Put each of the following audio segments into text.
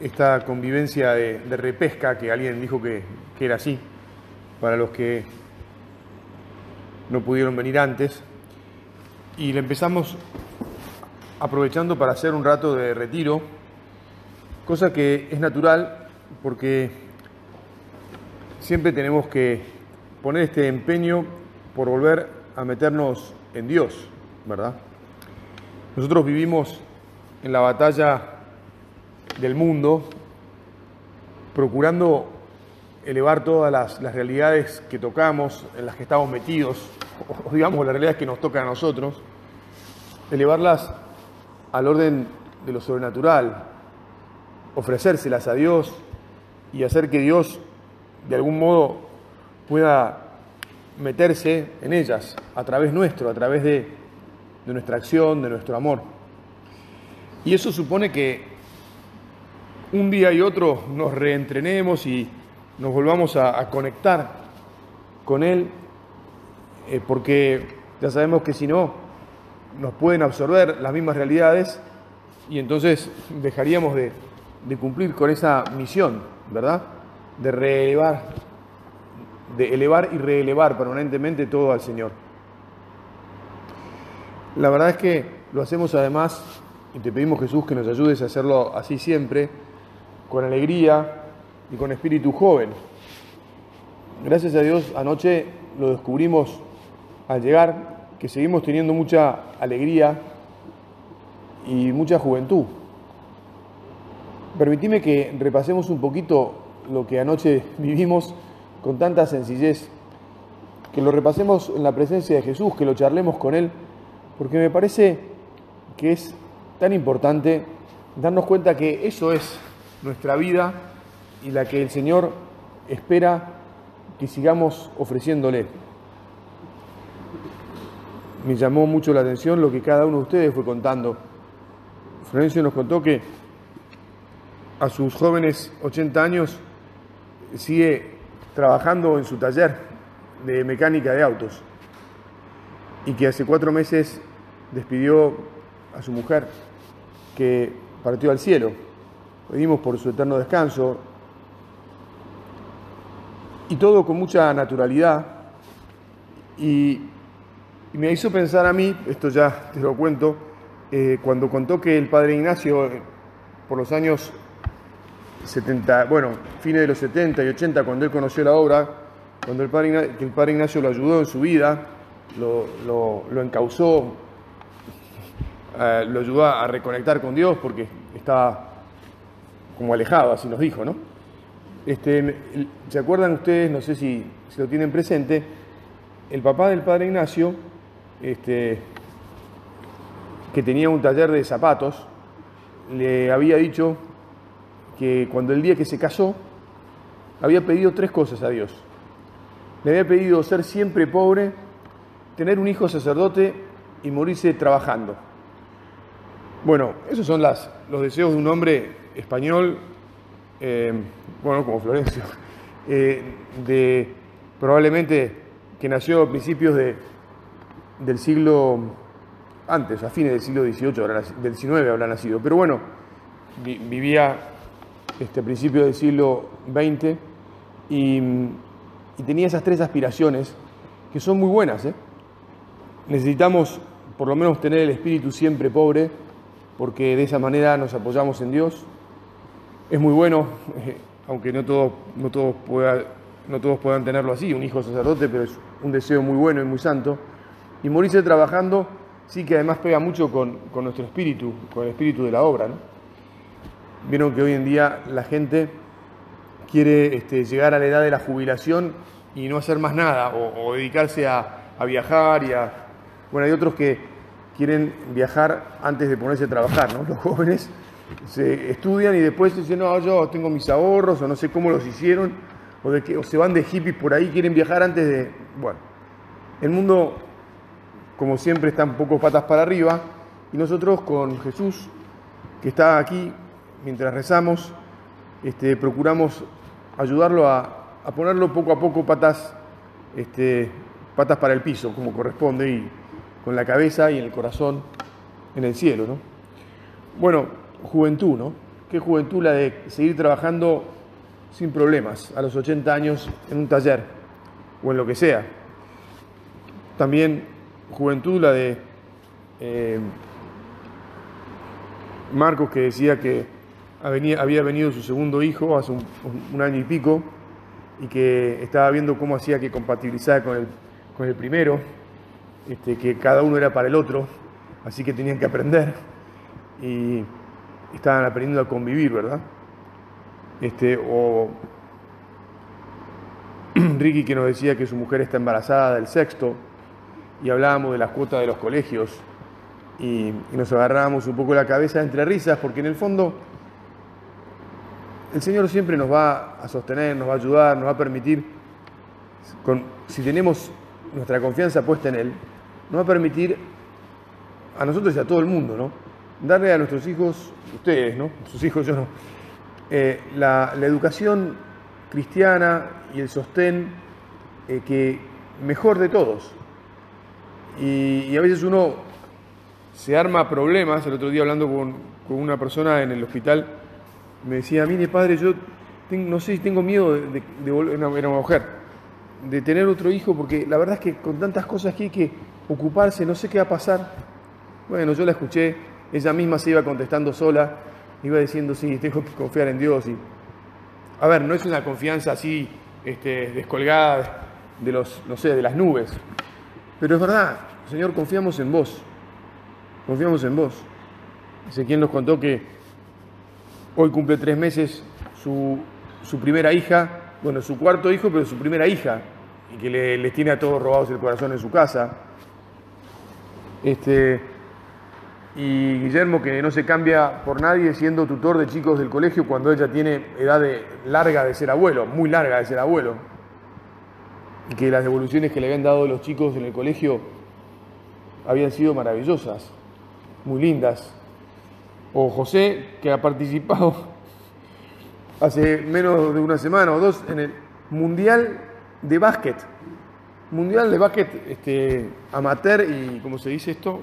esta convivencia de, repesca que alguien dijo que era así, para los que no pudieron venir antes, y le empezamos aprovechando para hacer un rato de retiro, cosa que es natural porque siempre tenemos que poner este empeño por volver a meternos en Dios, ¿verdad? Nosotros vivimos en la batalla del mundo procurando elevar todas las, realidades que tocamos, en las que estamos metidos, o digamos las realidades que nos tocan a nosotros, elevarlas al orden de lo sobrenatural, ofrecérselas a Dios y hacer que Dios de algún modo pueda meterse en ellas a través nuestro, a través de, de nuestra acción, de nuestro amor. Y eso supone que un día y otro nos reentrenemos y nos volvamos a, conectar con Él, eh, porque ya sabemos que si no, nos pueden absorber las mismas realidades y entonces dejaríamos de, de cumplir con esa misión, ¿verdad? De reelevar, de elevar y reelevar permanentemente todo al Señor. La verdad es que lo hacemos además, y te pedimos Jesús que nos ayudes a hacerlo así siempre, con alegría y con espíritu joven. Gracias a Dios anoche lo descubrimos al llegar, que seguimos teniendo mucha alegría y mucha juventud. Permitime que repasemos un poquito lo que anoche vivimos con tanta sencillez, que lo repasemos en la presencia de Jesús, que lo charlemos con Él, porque me parece que es tan importante darnos cuenta que eso es nuestra vida y la que el Señor espera que sigamos ofreciéndole. Me llamó mucho la atención lo que cada uno de ustedes fue contando. Florencio nos contó que a sus jóvenes 80 años sigue trabajando en su taller de mecánica de autos y que hace cuatro meses despidió a su mujer que partió al cielo. Pedimos por su eterno descanso. Y todo con mucha naturalidad. Y, me hizo pensar a mí, esto ya te lo cuento, eh, cuando contó que el padre Ignacio por los años 70, bueno, fines de los 70 y 80, cuando él conoció la obra, cuando el padre que el padre Ignacio lo ayudó en su vida, lo, lo, lo encauzó, eh, lo ayudó a reconectar con Dios porque estaba como alejado, así nos dijo, ¿no? Este, ¿Se acuerdan ustedes, no sé si, si, lo tienen presente, el papá del padre Ignacio, este, que tenía un taller de zapatos, le había dicho que cuando el día que se casó, había pedido tres cosas a Dios. Le había pedido ser siempre pobre, tener un hijo sacerdote y morirse trabajando. Bueno, esos son los deseos de un hombre español, eh, bueno, como Florencio, eh, de, probablemente que nació a principios de, del siglo, antes, a fines del siglo XVIII, del XIX habrá nacido, pero bueno, vi, vivía este, a principios del siglo XX y, y, tenía esas tres aspiraciones que son muy buenas. ¿eh? Necesitamos por lo menos tener el espíritu siempre pobre, porque de esa manera nos apoyamos en Dios. Es muy bueno, aunque no todos, no, todos no todos puedan tenerlo así, un hijo sacerdote, pero es un deseo muy bueno y muy santo. Y morirse trabajando sí que además pega mucho con, con nuestro espíritu, con el espíritu de la obra. ¿no? Vieron que hoy en día la gente quiere este, llegar a la edad de la jubilación y no hacer más nada, o, o dedicarse a, a, viajar y a... Bueno, hay otros que quieren viajar antes de ponerse a trabajar, ¿no? Los jóvenes se estudian y después dicen, no, yo tengo mis ahorros o no sé cómo los hicieron, o, de que, o se van de hippies por ahí, quieren viajar antes de... Bueno, el mundo, como siempre, está un poco patas para arriba y nosotros con Jesús, que está aquí mientras rezamos, este, procuramos ayudarlo a, ponerlo poco a poco patas, este, patas para el piso, como corresponde, y con la cabeza y el corazón en el cielo. ¿no? Bueno, juventud, ¿no? Qué juventud la de seguir trabajando sin problemas a los 80 años en un taller o en lo que sea. También juventud la de eh, Marcos que decía que había venido su segundo hijo hace un, año y pico y que estaba viendo cómo hacía que compatibilizara con el primero, este, que cada uno era para el otro, así que tenían que aprender y estaban aprendiendo a convivir, ¿verdad? Este, o Ricky que nos decía que su mujer está embarazada del sexto y hablábamos de las cuotas de los colegios y, nos agarrábamos un poco la cabeza entre risas porque en el fondo el Señor siempre nos va a sostener, nos va a ayudar, nos va a permitir, si tenemos nuestra confianza puesta en Él, nos va a permitir a nosotros y a todo el mundo, ¿no? Darle a nuestros hijos, ustedes, ¿no? Sus hijos, yo no, eh, la, educación cristiana y el sostén eh, que mejor de todos. Y, a veces uno se arma problemas, el otro día hablando con, una persona en el hospital, me decía, mire padre, yo no sé si tengo miedo de, de, volver, era una mujer, de tener otro hijo, porque la verdad es que con tantas cosas que hay que ocuparse, no sé qué va a pasar. Bueno, yo la escuché, ella misma se iba contestando sola, iba diciendo, sí, tengo que confiar en Dios. Y... A ver, no es una confianza así este, descolgada de los, no sé, de las nubes. Pero es verdad, Señor, confiamos en vos. Confiamos en vos. Sé quien nos contó que hoy cumple tres meses su, su, primera hija, bueno, su cuarto hijo, pero su primera hija, y que le, les tiene a todos robados el corazón en su casa. Este, y Guillermo que no se cambia por nadie siendo tutor de chicos del colegio cuando ella tiene edad larga de ser abuelo, muy larga de ser abuelo. Y que las devoluciones que le habían dado los chicos en el colegio habían sido maravillosas, muy lindas. O José, que ha participado hace menos de una semana o dos en el Mundial de Básquet. Mundial de Básquet este, amateur y, ¿cómo se dice esto?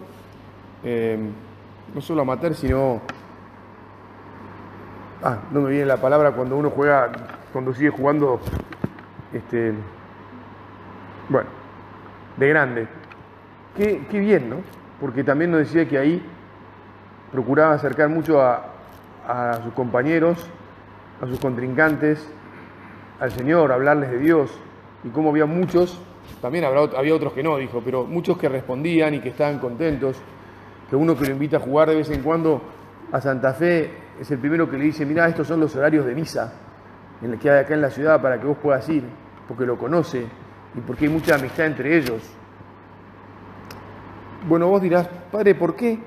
Eh, no solo amateur, sino... Ah, no me viene la palabra cuando uno juega, cuando sigue jugando, este, bueno, de grande. Qué, qué bien, ¿no? Porque también nos decía que ahí procuraba acercar mucho a, a sus compañeros, a sus contrincantes, al Señor, hablarles de Dios, y cómo había muchos, también había otros que no, dijo, pero muchos que respondían y que estaban contentos que uno que lo invita a jugar de vez en cuando a Santa Fe es el primero que le dice, mira, estos son los horarios de misa en el que hay acá en la ciudad para que vos puedas ir, porque lo conoce y porque hay mucha amistad entre ellos. Bueno, vos dirás, padre, ¿por qué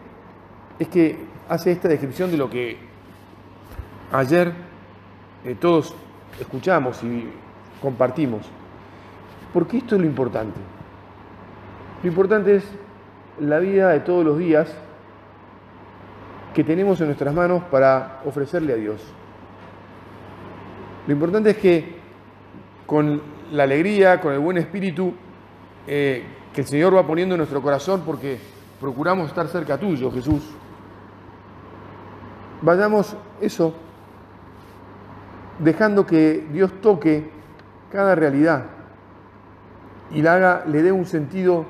es que hace esta descripción de lo que ayer eh, todos escuchamos y compartimos? Porque esto es lo importante. Lo importante es la vida de todos los días que tenemos en nuestras manos para ofrecerle a Dios. Lo importante es que con la alegría, con el buen espíritu eh, que el Señor va poniendo en nuestro corazón porque procuramos estar cerca tuyo, Jesús, vayamos eso, dejando que Dios toque cada realidad y la haga, le dé un sentido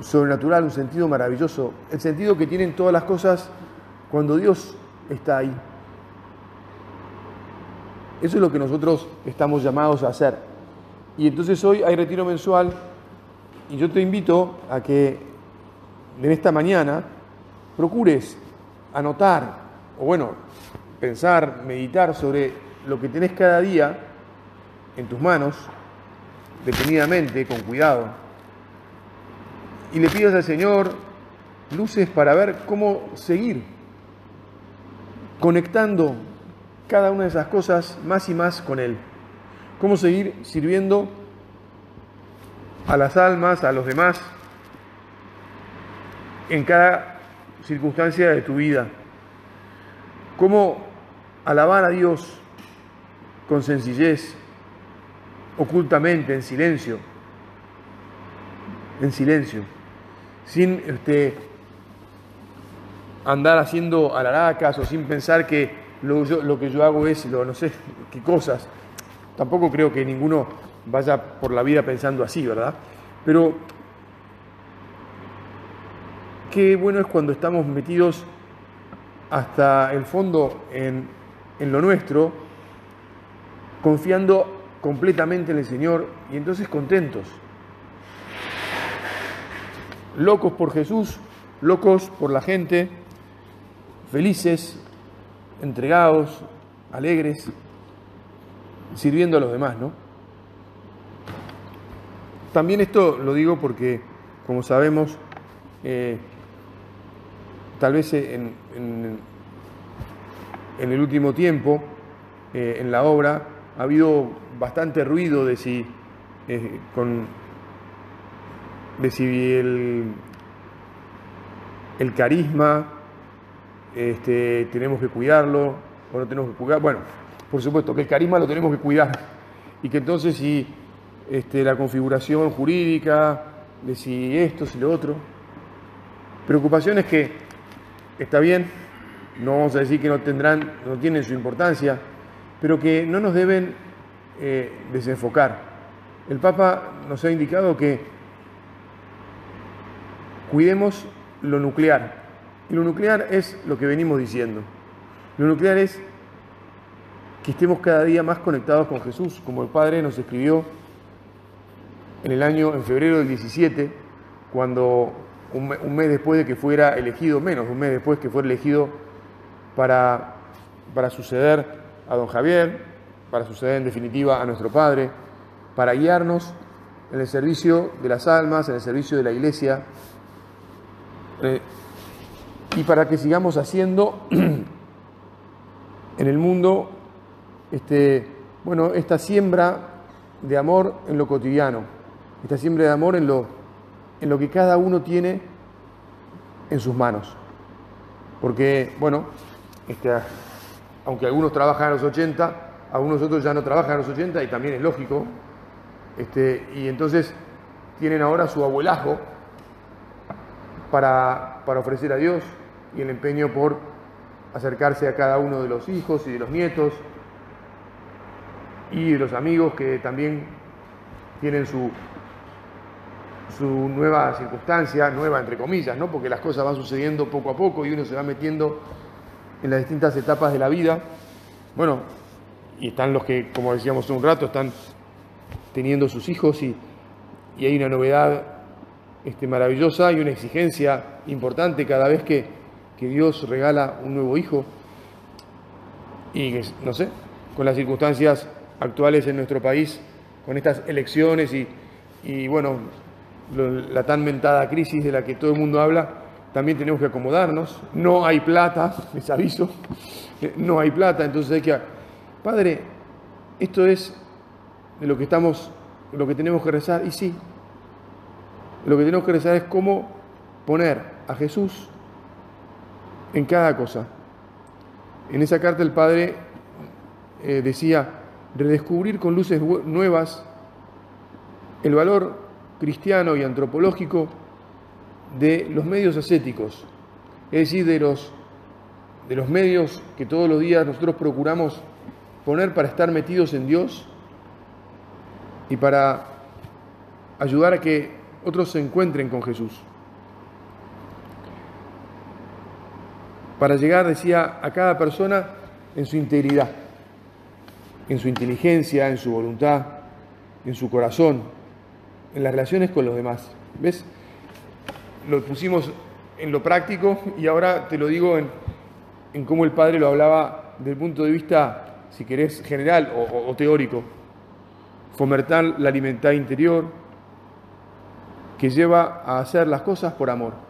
sobrenatural, un sentido maravilloso, el sentido que tienen todas las cosas cuando Dios está ahí. Eso es lo que nosotros estamos llamados a hacer. Y entonces hoy hay retiro mensual y yo te invito a que en esta mañana procures anotar, o bueno, pensar, meditar sobre lo que tenés cada día en tus manos, detenidamente, con cuidado y le pidas al Señor luces para ver cómo seguir, conectando cada una de esas cosas más y más con Él. Cómo seguir sirviendo a las almas, a los demás, en cada circunstancia de tu vida. Cómo alabar a Dios con sencillez, ocultamente, en silencio, en silencio, sin este, andar haciendo alaracas o sin pensar que lo, lo, que yo hago es, lo, no sé qué cosas. Tampoco creo que ninguno vaya por la vida pensando así, ¿verdad? Pero qué bueno es cuando estamos metidos hasta el fondo en, en lo nuestro, confiando completamente en el Señor y entonces contentos. Locos por Jesús, locos por la gente, felices, entregados, alegres, sirviendo a los demás, ¿no? También esto lo digo porque, como sabemos, eh, tal vez en, el último tiempo, eh, en la obra, ha habido bastante ruido de si, eh, con, de si el, el carisma este, tenemos que cuidarlo o no tenemos que cuidar. Bueno, por supuesto que el carisma lo tenemos que cuidar y que entonces si este, la configuración jurídica, de si esto, si lo otro, preocupaciones que está bien, no vamos a decir que no tendrán, no tienen su importancia, pero que no nos deben eh, desenfocar. El Papa nos ha indicado que cuidemos lo nuclear, y lo nuclear es lo que venimos diciendo. Lo nuclear es que estemos cada día más conectados con Jesús, como el Padre nos escribió en el año, en febrero del 17, cuando un, mes después de que fuera elegido, menos un mes después que fuera elegido para, para suceder a don Javier, para suceder en definitiva a nuestro Padre, para guiarnos en el servicio de las almas, en el servicio de la iglesia. Eh, y para que sigamos haciendo en el mundo este, bueno, esta siembra de amor en lo cotidiano, esta siembra de amor en lo, en lo que cada uno tiene en sus manos. Porque, bueno, este, aunque algunos trabajan a los 80, algunos otros ya no trabajan a los 80 y también es lógico, este, y entonces tienen ahora su abuelajo para, para ofrecer a Dios, y el empeño por acercarse a cada uno de los hijos y de los nietos y de los amigos que también tienen su, su nueva circunstancia, nueva entre comillas, ¿no? porque las cosas van sucediendo poco a poco y uno se va metiendo en las distintas etapas de la vida. Bueno, y están los que, como decíamos un rato, están teniendo sus hijos y, y hay una novedad este, maravillosa y una exigencia importante cada vez que que Dios regala un nuevo hijo y no sé, con las circunstancias actuales en nuestro país, con estas elecciones y, bueno, la tan mentada crisis de la que todo el mundo habla, también tenemos que acomodarnos. No hay plata, les aviso, no hay plata, entonces hay que... Padre, esto es de lo que estamos, lo que tenemos que rezar, y sí, lo que tenemos que rezar es cómo poner a Jesús en cada cosa. En esa carta el Padre eh, decía, redescubrir con luces nuevas el valor cristiano y antropológico de los medios ascéticos, es decir, de los, de los medios que todos los días nosotros procuramos poner para estar metidos en Dios y para ayudar a que otros se encuentren con Jesús. para llegar, decía, a cada persona en su integridad, en su inteligencia, en su voluntad, en su corazón, en las relaciones con los demás. ¿Ves? Lo pusimos en lo práctico y ahora te lo digo en, en cómo el Padre lo hablaba desde el punto de vista, si querés, general o, o teórico. Fomentar la libertad interior que lleva a hacer las cosas por amor